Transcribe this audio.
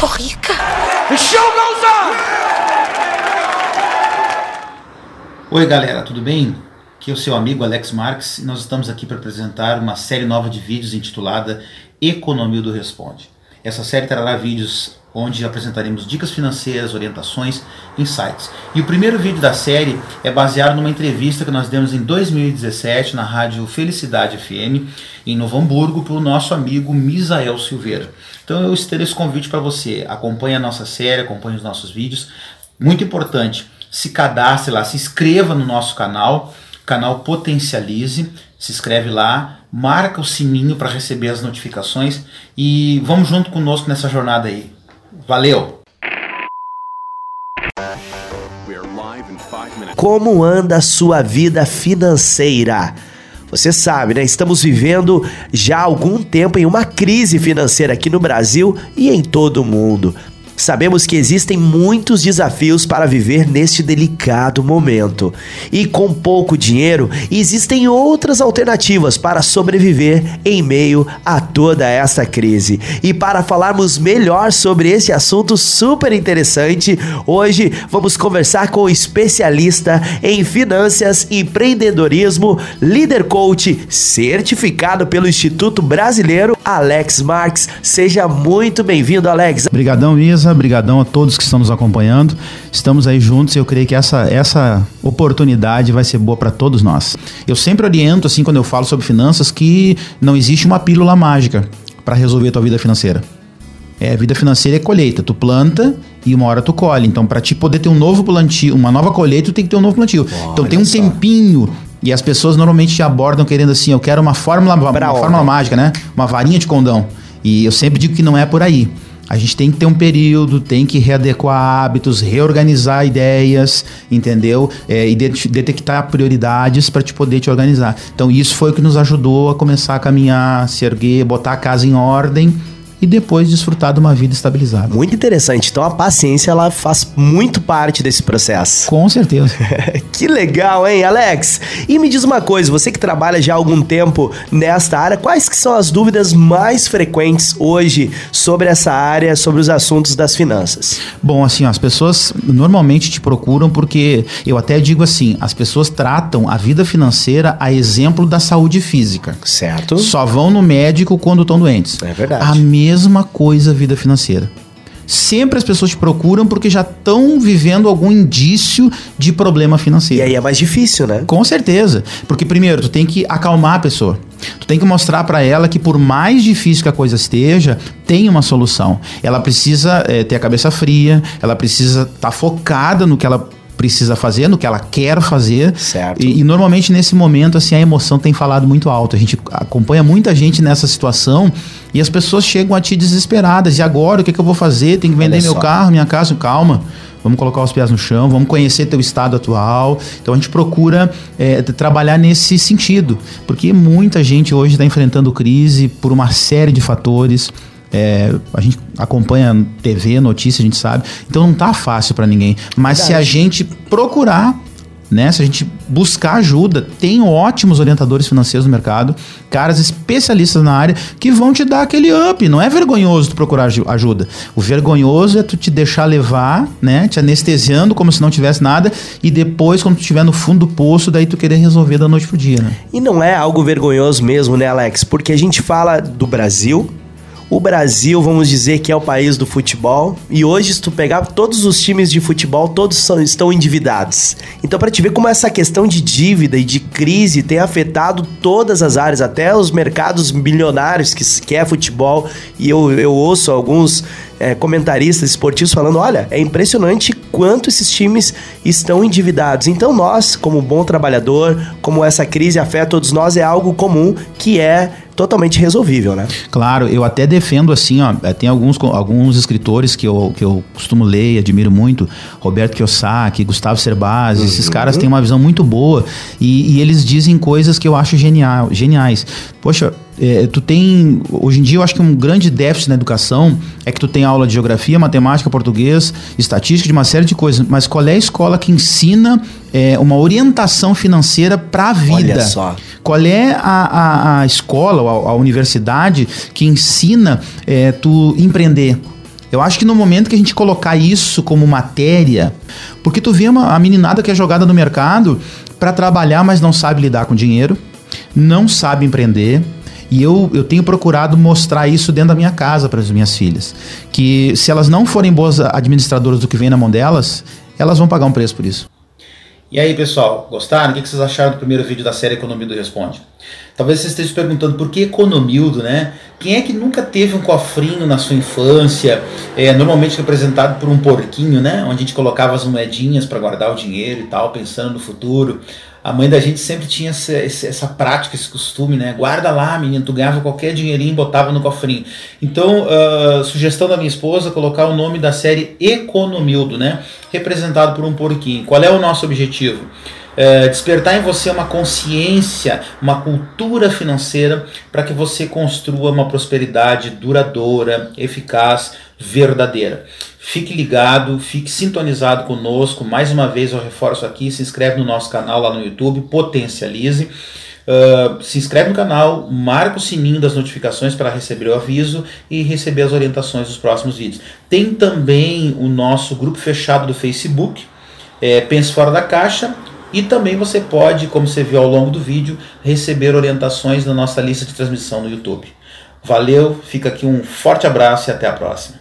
tô rica. The show goes on! Oi, galera, tudo bem? Aqui é o seu amigo Alex Marques e nós estamos aqui para apresentar uma série nova de vídeos intitulada Economia do Responde. Essa série trará vídeos onde apresentaremos dicas financeiras, orientações, insights. E o primeiro vídeo da série é baseado numa entrevista que nós demos em 2017 na rádio Felicidade FM, em Novo Hamburgo, para o nosso amigo Misael Silveira. Então eu estendo esse convite para você. Acompanhe a nossa série, acompanhe os nossos vídeos. Muito importante, se cadastre lá, se inscreva no nosso canal, canal Potencialize, se inscreve lá, marca o sininho para receber as notificações e vamos junto conosco nessa jornada aí. Valeu! Como anda a sua vida financeira? Você sabe, né? Estamos vivendo já há algum tempo em uma crise financeira aqui no Brasil e em todo o mundo. Sabemos que existem muitos desafios para viver neste delicado momento. E com pouco dinheiro, existem outras alternativas para sobreviver em meio a toda essa crise. E para falarmos melhor sobre esse assunto super interessante, hoje vamos conversar com o especialista em finanças e empreendedorismo, líder coach, certificado pelo Instituto Brasileiro, Alex Marques. Seja muito bem-vindo, Alex. Obrigadão, Isa brigadão a todos que estão nos acompanhando. Estamos aí juntos e eu creio que essa, essa oportunidade vai ser boa para todos nós. Eu sempre oriento, assim, quando eu falo sobre finanças, que não existe uma pílula mágica para resolver a tua vida financeira. É, vida financeira é colheita. Tu planta e uma hora tu colhe. Então, para te poder ter um novo plantio, uma nova colheita, tu tem que ter um novo plantio. então, tem um só. tempinho e as pessoas normalmente te abordam querendo assim, eu quero uma fórmula, uma, uma fórmula mágica, né? Uma varinha de condão. E eu sempre digo que não é por aí. A gente tem que ter um período, tem que readequar hábitos, reorganizar ideias, entendeu? É, e detectar prioridades para te poder te organizar. Então isso foi o que nos ajudou a começar a caminhar, se erguer, botar a casa em ordem e depois desfrutar de uma vida estabilizada. Muito interessante. Então a paciência ela faz muito parte desse processo. Com certeza. que legal, hein, Alex? E me diz uma coisa, você que trabalha já há algum tempo nesta área, quais que são as dúvidas mais frequentes hoje sobre essa área, sobre os assuntos das finanças? Bom, assim, as pessoas normalmente te procuram porque eu até digo assim, as pessoas tratam a vida financeira a exemplo da saúde física. Certo. Só vão no médico quando estão doentes. É verdade. A mesma mesma coisa a vida financeira. Sempre as pessoas te procuram porque já estão vivendo algum indício de problema financeiro. E aí é mais difícil, né? Com certeza. Porque, primeiro, tu tem que acalmar a pessoa. Tu tem que mostrar para ela que, por mais difícil que a coisa esteja, tem uma solução. Ela precisa é, ter a cabeça fria, ela precisa estar tá focada no que ela precisa fazer, no que ela quer fazer. Certo. E, e, normalmente nesse momento, assim, a emoção tem falado muito alto. A gente acompanha muita gente nessa situação e as pessoas chegam a ti desesperadas. E agora, o que, que eu vou fazer? Tem que vender meu carro, minha casa? Calma. Vamos colocar os pés no chão, vamos conhecer teu estado atual. Então a gente procura é, trabalhar nesse sentido, porque muita gente hoje está enfrentando crise por uma série de fatores. É, a gente acompanha TV, notícia, a gente sabe. Então não tá fácil para ninguém. Mas Verdade. se a gente procurar, né, se a gente buscar ajuda, tem ótimos orientadores financeiros no mercado, caras especialistas na área que vão te dar aquele up. Não é vergonhoso tu procurar ajuda. O vergonhoso é tu te deixar levar, né, te anestesiando como se não tivesse nada e depois quando tu estiver no fundo do poço, daí tu querer resolver da noite pro dia, né? E não é algo vergonhoso mesmo, né, Alex? Porque a gente fala do Brasil, o Brasil, vamos dizer que é o país do futebol, e hoje se tu pegar todos os times de futebol, todos são, estão endividados. Então para te ver como essa questão de dívida e de crise tem afetado todas as áreas, até os mercados bilionários que, que é futebol, e eu, eu ouço alguns é, comentaristas esportivos falando: olha, é impressionante quanto esses times estão endividados. Então, nós, como bom trabalhador, como essa crise afeta todos nós, é algo comum que é totalmente resolvível, né? Claro, eu até defendo assim, ó, é, tem alguns, alguns escritores que eu, que eu costumo ler e admiro muito, Roberto Kiyosaki, Gustavo Cerbasi, uhum. esses caras têm uma visão muito boa e, e, eles dizem coisas que eu acho genial, geniais. Poxa, é, tu tem. Hoje em dia eu acho que um grande déficit na educação é que tu tem aula de geografia, matemática, português, estatística, de uma série de coisas. Mas qual é a escola que ensina é, uma orientação financeira para a vida? Olha só. Qual é a, a, a escola, a, a, universidade que ensina é, tu empreender? Eu acho que no momento que a gente colocar isso como matéria, porque tu vê uma, a meninada que é jogada no mercado para trabalhar, mas não sabe lidar com dinheiro, não sabe empreender, e eu, eu tenho procurado mostrar isso dentro da minha casa para as minhas filhas. Que se elas não forem boas administradoras do que vem na mão delas, elas vão pagar um preço por isso. E aí, pessoal, gostaram? O que vocês acharam do primeiro vídeo da série Economildo Responde? Talvez vocês estejam perguntando por que Economildo, né? Quem é que nunca teve um cofrinho na sua infância, é, normalmente representado por um porquinho, né? Onde a gente colocava as moedinhas para guardar o dinheiro e tal, pensando no futuro a mãe da gente sempre tinha essa, essa, prática, esse costume, né? Guarda lá, menino, tu ganhava qualquer dinheirinho e botava no cofrinho. Então, uh, sugestão da minha esposa, colocar o nome da série Economildo, né? Representado por um porquinho. Qual é o nosso objetivo? É, despertar em você uma consciência, uma cultura financeira para que você construa uma prosperidade duradoura, eficaz, verdadeira. Fique ligado, fique sintonizado conosco. Mais uma vez eu reforço aqui, se inscreve no nosso canal lá no YouTube, potencialize. Uh, se inscreve no canal, marca o sininho das notificações para receber o aviso e receber as orientações dos próximos vídeos. Tem também o nosso grupo fechado do Facebook, é, Pense Fora da Caixa, e também você pode, como você viu ao longo do vídeo, receber orientações na nossa lista de transmissão no YouTube. Valeu, fica aqui um forte abraço e até a próxima.